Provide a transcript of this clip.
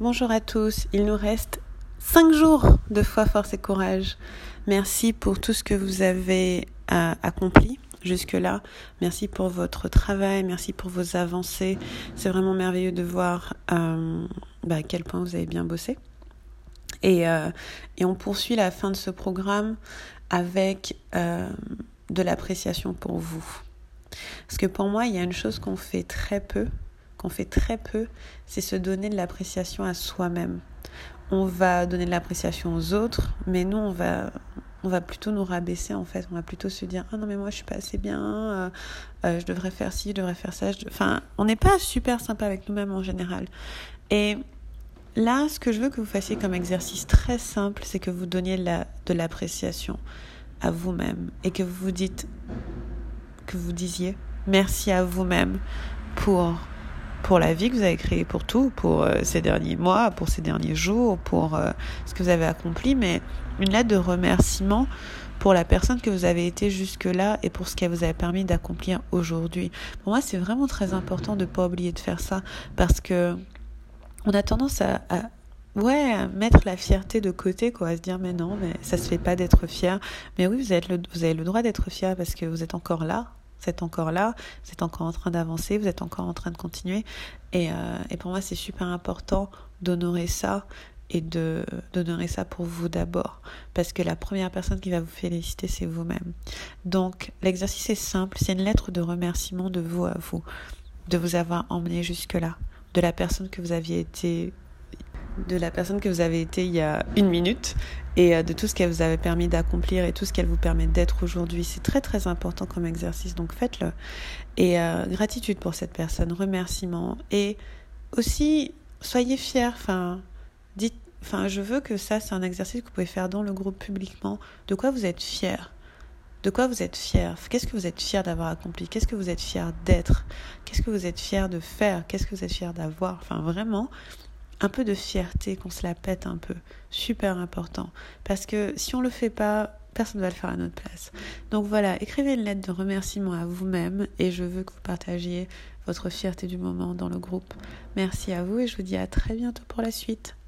Bonjour à tous. Il nous reste 5 jours de foi, force et courage. Merci pour tout ce que vous avez euh, accompli jusque-là. Merci pour votre travail, merci pour vos avancées. C'est vraiment merveilleux de voir euh, bah, à quel point vous avez bien bossé. Euh, et, on poursuit la fin de ce programme avec de l'appréciation pour vous. Parce que pour moi, il y a une chose qu'on fait très peu, qu'on fait très peu, c'est se donner de l'appréciation à soi-même. On va donner de l'appréciation aux autres, mais nous, on va, on va plutôt nous rabaisser en fait. On va plutôt se dire ah non mais moi je suis pas assez bien, euh, euh, je devrais faire ci, je devrais faire ça. Enfin, on n'est pas super sympa avec nous-mêmes en général. Et là, ce que je veux que vous fassiez comme exercice très simple, c'est que vous donniez de l'appréciation à vous-même et que vous vous dites, que vous disiez merci à vous-même pour pour la vie que vous avez créée, pour tout, pour euh, ces derniers mois, pour ces derniers jours, pour euh, ce que vous avez accompli, mais une lettre de remerciement pour la personne que vous avez été jusque-là et pour ce qu'elle vous a permis d'accomplir aujourd'hui. Pour moi, c'est vraiment très important de ne pas oublier de faire ça parce que on a tendance à, ouais, mettre la fierté de côté, quoi, à se dire mais non, mais ça se fait pas d'être fier. Mais oui, vous, avez le droit d'être fier parce que vous êtes encore là, vous êtes encore là, vous êtes encore en train d'avancer, vous êtes encore en train de continuer. Et, euh, et pour moi, c'est super important d'honorer ça et de d'honorer ça pour vous d'abord parce que la première personne qui va vous féliciter c'est vous-même. Donc l'exercice est simple, c'est une lettre de remerciement de vous à vous de vous avoir emmené jusque là, de la personne que vous aviez été de la personne que vous avez été il y a une minute et euh, de tout ce qu'elle vous avait permis d'accomplir et tout ce qu'elle vous permet d'être aujourd'hui. C'est très très important comme exercice, donc faites-le. Et euh, gratitude pour cette personne, remerciement et aussi soyez fiers. Enfin, dites, enfin, je veux que ça, c'est un exercice que vous pouvez faire dans le groupe publiquement. De quoi vous êtes fiers? De quoi vous êtes fier Qu'est-ce que vous êtes fier d'avoir accompli? Qu'est-ce que vous êtes fier d'être? Qu'est-ce que vous êtes fier de faire? Qu'est-ce que vous êtes fier d'avoir? Enfin, vraiment, un peu de fierté, qu'on se la pète un peu. Super important. Parce que si on le fait pas, personne ne va le faire à notre place. Donc voilà, écrivez une lettre de remerciement à vous-même et je veux que vous partagiez votre fierté du moment dans le groupe. Merci à vous et je vous dis à très bientôt pour la suite.